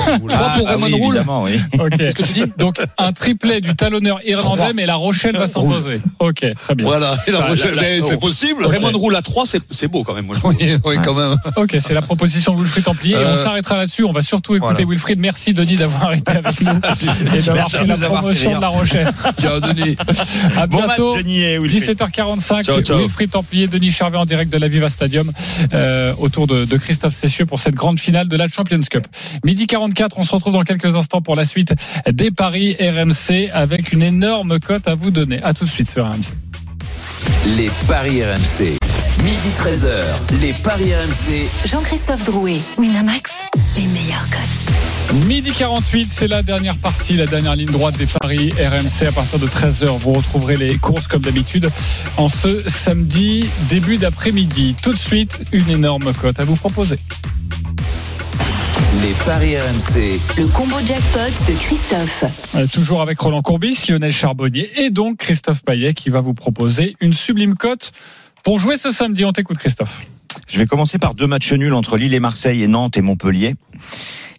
vous voulez. Trois pour Ah Raymond oui, Roule évidemment, oui. Ok. Qu'est-ce que tu dis Donc un triplet du talonneur irlandais, mais la Rochelle va s'imposer. Ok, très bien. Voilà, et la Ça, Rochelle, la- la- mais c'est oh. possible. Raymond Roule à 3, c'est c'est beau quand même. Moi, je. Oui, oui, quand même. Ok, c'est la proposition de Wilfried Templier. Et on Euh, s'arrêtera là-dessus. On va surtout écouter. Wilfried. Merci Denis d'avoir été avec nous et d'avoir Merci fait la promotion de la Rochelle. Tiens, Denis. À Bon match, bientôt. Denis et Wilfried. 17h45, Ciao, ciao. Wilfried Templier, Denis Charvet en direct de la Viva Stadium euh, autour de, de Christophe Cessieux pour cette grande finale de la Champions Cup. Midi 44, on se retrouve dans quelques instants pour la suite des paris RMC avec une énorme cote à vous donner. À tout de suite sur RMC. Les paris RMC. Midi 13h. Les paris RMC. Jean-Christophe Drouet, Winamax, les meilleurs cotes. Midi 48, c'est la dernière partie, la dernière ligne droite des paris RMC. À partir de 13h, vous retrouverez les courses comme d'habitude en ce samedi début d'après-midi. Tout de suite, une énorme cote à vous proposer. Les paris RMC. Le combo jackpot de Christophe. Euh, toujours avec Roland Courbis, Lionel Charbonnier et donc Christophe Payet qui va vous proposer une sublime cote pour jouer ce samedi. On t'écoute Christophe. Je vais commencer par deux matchs nuls entre Lille et Marseille et Nantes et Montpellier.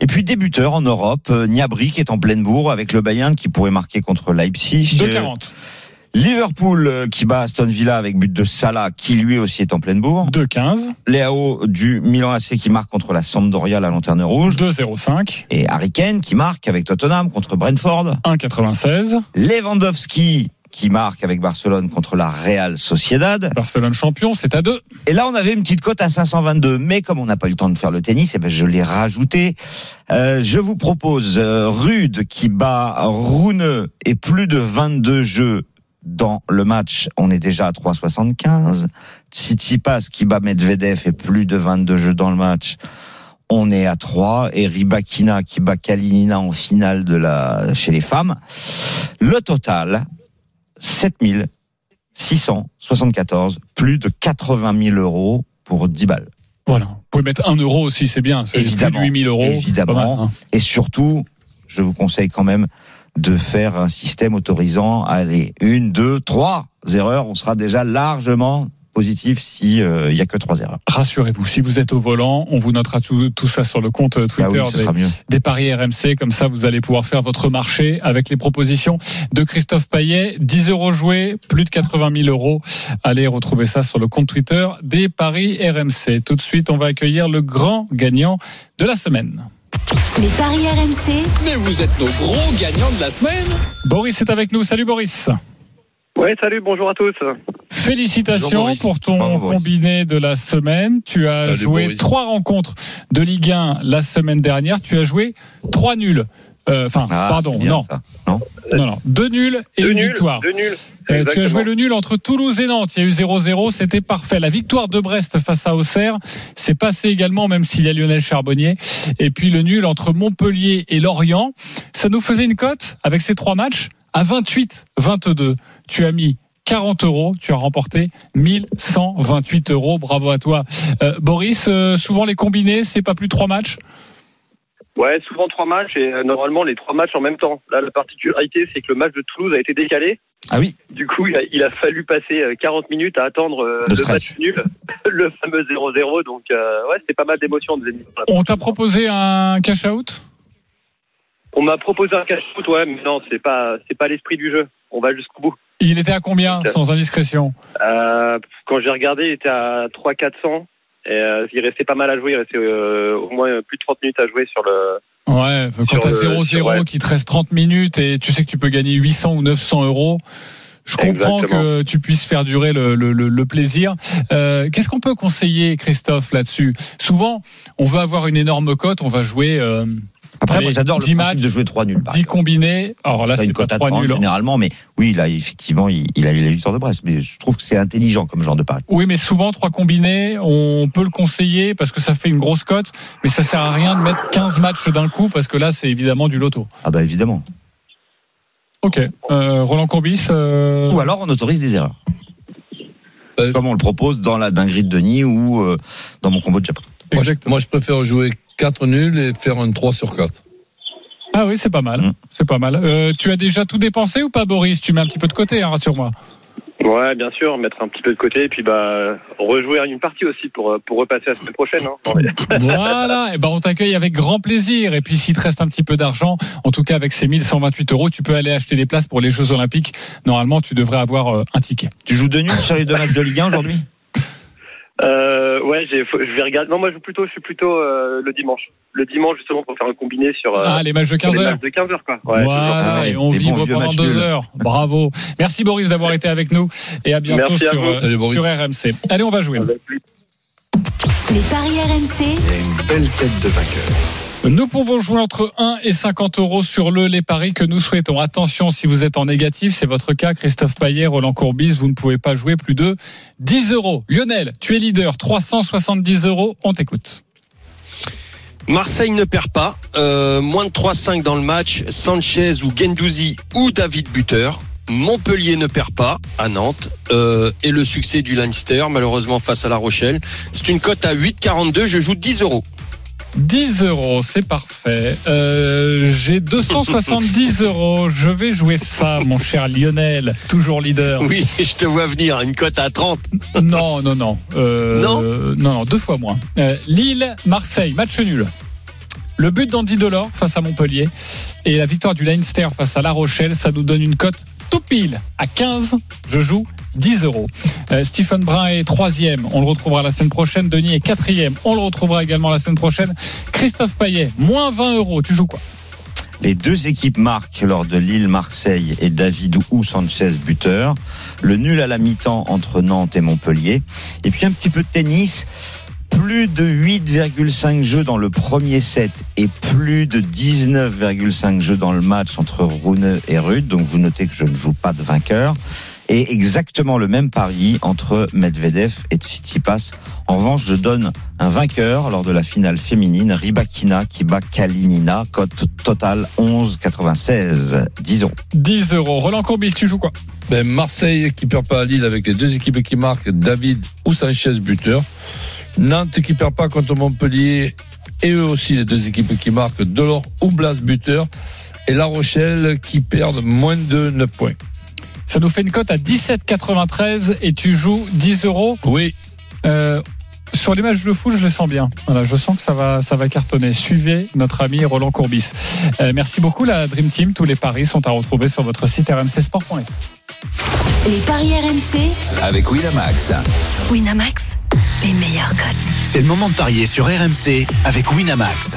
Et puis débuteur en Europe, euh, Niabri qui est en pleine bourre avec le Bayern qui pourrait marquer contre Leipzig. Euh, 2,40. Liverpool euh, qui bat Aston Villa avec but de Salah qui lui aussi est en pleine bourre. 2,15. Léao du Milan AC qui marque contre la Sampdoria la lanterne rouge. 2,05. Et Harry Kane qui marque avec Tottenham contre Brentford. 1,96. Lewandowski qui marque avec Barcelone contre la Real Sociedad. Barcelone champion, c'est à 2. Et là, on avait une petite cote à 522, mais comme on n'a pas eu le temps de faire le tennis, eh ben je l'ai rajouté. Euh, je vous propose euh, Rude qui bat Rune et plus de 22 jeux dans le match. On est déjà à 3,75. Tsitsipas qui bat Medvedev et plus de 22 jeux dans le match. On est à 3 et Ribakina qui bat Kalinina en finale de la chez les femmes. Le total 7674, plus de 80 000 euros pour 10 balles. Voilà. Vous pouvez mettre 1 euro aussi, c'est bien. C'est plus de Évidemment. 8000 euros. Évidemment. Mal, hein. Et surtout, je vous conseille quand même de faire un système autorisant, allez, une, deux, trois erreurs, on sera déjà largement positif si euh, il y a que trois erreurs. Rassurez-vous, si vous êtes au volant, on vous notera tout, tout ça sur le compte euh, Ah oui, Twitter des paris RMC. Comme ça, vous allez pouvoir faire votre marché avec les propositions de Christophe Payet. 10 euros joués, plus de 80 000 euros. Allez retrouver ça sur le compte Twitter des paris RMC. Tout de suite, on va accueillir le grand gagnant de la semaine. Les paris RMC. Mais vous êtes nos gros gagnants de la semaine. Boris est avec nous. Salut Boris. Ouais, salut, bonjour à tous. Félicitations pour ton combiné de la semaine. Tu as Salut, joué Boris. trois rencontres de Ligue 1 la semaine dernière. Tu as joué trois nuls. Euh, Enfin, Ah, pardon, bien, non. Non non, non, deux nuls et deux une nuls, victoire. Deux nuls. Euh, tu as joué le nul entre Toulouse et Nantes. Il y a eu 0-0, c'était parfait. La victoire de Brest face à Auxerre, c'est passé également, même s'il y a Lionel Charbonnier. Et puis le nul entre Montpellier et Lorient. Ça nous faisait une cote avec ces trois matchs à 28-22. Tu as mis 40 euros, tu as remporté 1128 euros. Bravo à toi. Euh, Boris, euh, souvent les combinés, c'est pas plus de trois matchs? Ouais, souvent trois matchs et euh, normalement les trois matchs en même temps. Là, la particularité, c'est que le match de Toulouse a été décalé. Ah oui, Du coup, il a, il a fallu passer euh, 40 minutes à attendre euh, Le match nul, le fameux 0-0. Donc, euh, ouais, c'était pas mal d'émotions. On t'a proposé un cash-out On m'a proposé un cash-out, ouais, mais non, c'est pas, c'est pas l'esprit du jeu. On va jusqu'au bout. Il était à combien, sans indiscrétion Euh, quand j'ai regardé, il était à 3-400. Et euh, il restait pas mal à jouer. Il restait euh, au moins plus de 30 minutes à jouer sur le. Ouais, quand t'as le- 0-0, sur- ouais. qu'il te reste 30 minutes et tu sais que tu peux gagner 800 ou 900 euros, je comprends Exactement. que tu puisses faire durer le, le- le- le plaisir. Euh, Qu'est-ce qu'on peut conseiller, Christophe, là-dessus? Souvent, on veut avoir une énorme cote, on va jouer euh, après Allez, moi j'adore le 10 principe matchs, de jouer trois nuls. par 10 exemple. combinés. Alors là, c'est une pas cote à 3 30 nuls. généralement, mais oui, là effectivement, il, il a eu la victoire de Brest, mais je trouve que c'est intelligent comme genre de pari. Oui, mais souvent, 3 combinés, on peut le conseiller parce que ça fait une grosse cote, mais ça sert à rien de mettre 15 matchs d'un coup parce que là, c'est évidemment du loto. Ah bah évidemment. Ok. Euh, Roland Courbis euh, Ou alors on autorise des erreurs. Euh, Comme on le propose dans la dinguerie de Denis ou euh, dans mon combo de Japon. Moi je, Exactement. moi, je préfère jouer 4 nuls et faire un 3 sur 4. Ah oui, c'est pas mal. Mm. C'est pas mal. Euh, tu as déjà tout dépensé ou pas, Boris? Tu mets un petit peu de côté, hein, rassure-moi. Ouais, bien sûr, mettre un petit peu de côté et puis bah rejouer une partie aussi pour euh, pour repasser la semaine prochaine. Hein. Voilà. Et ben, on t'accueille avec grand plaisir. Et puis, s'il te reste un petit peu d'argent, en tout cas avec ces 1128 euros, tu peux aller acheter des places pour les Jeux Olympiques. Normalement, tu devrais avoir euh, un ticket. Tu joues deux nuls sur les deux matchs de Ligue 1 aujourd'hui? Euh, ouais, faut- je vais regarder. Non, moi, je, joue plutôt, je suis plutôt euh, le dimanche. Le dimanche, justement, pour faire un combiné sur, euh, Ah, les matchs de sur 15 les heures. matchs de 15 heures, quoi. Ouais, voilà, Ah et on vibre pendant deux heures. Bravo. Merci Boris d'avoir été avec nous et à bientôt Merci à sur, vous. euh, Salut, sur RMC. Allez, on va jouer. Les paris RMC. Il a une belle tête de vainqueur. Nous pouvons jouer entre 1 et 50 euros sur le les paris que nous souhaitons. Attention, si vous êtes en négatif, c'est votre cas. Christophe Payet, Roland Courbis, vous ne pouvez pas jouer plus de 10 euros. Lionel, tu es leader, 370 euros. On t'écoute. Marseille ne perd pas. Euh, moins de 3-5 dans le match. Sanchez ou Gendouzi ou David Buteur. Montpellier ne perd pas à Nantes. Euh, et le succès du Leinster, malheureusement face à La Rochelle. C'est une cote à 8,42. Je joue 10 euros. 10 euros, c'est parfait. Euh, J'ai 270 euros. Je vais jouer ça, mon cher Lionel, toujours leader. Oui, je te vois venir. Une cote à 30. Non, non, non. Euh, Non non, non, deux fois moins. Euh, Lille, Marseille, match nul. Le but d'Andy Delors face à Montpellier et la victoire du Leinster face à La Rochelle, ça nous donne une cote tout pile à 15. Je joue 10 euros. Euh, Stephen Brun est troisième. On le retrouvera la semaine prochaine. Denis est quatrième. On le retrouvera également la semaine prochaine. Christophe Payet, moins 20 euros. Tu joues quoi? Les deux équipes marquent lors de Lille-Marseille et David ou Sanchez buteur. Le nul à la mi-temps entre Nantes et Montpellier. Et puis un petit peu de tennis. Plus de 8,5 jeux dans le premier set et plus de 19,5 jeux dans le match entre Rune et Rude. Donc vous notez que je ne joue pas de vainqueur. Et exactement le même pari entre Medvedev et Tsitsipas. En revanche, je donne un vainqueur lors de la finale féminine, Ribakina qui bat Kalinina, cote totale 11,96, 10 euros. 10 euros. Roland Courbis, tu joues quoi? Ben, Marseille qui perd pas à Lille avec les deux équipes qui marquent, David ou Sanchez buteur. Nantes qui perd pas contre Montpellier et eux aussi les deux équipes qui marquent, Delors ou Blas buteur. Et La Rochelle qui perd moins de 9 points. Ça nous fait une cote à 17,93 et tu joues 10 euros. Oui. Euh, sur les matchs de foot, je les sens bien. Voilà, je sens que ça va, ça va cartonner. Suivez notre ami Roland Courbis. Euh, merci beaucoup, la Dream Team. Tous les paris sont à retrouver sur votre site rmcsport.fr. Les paris RMC, Avec Winamax. Winamax, les meilleurs cotes. C'est le moment de parier sur RMC avec Winamax.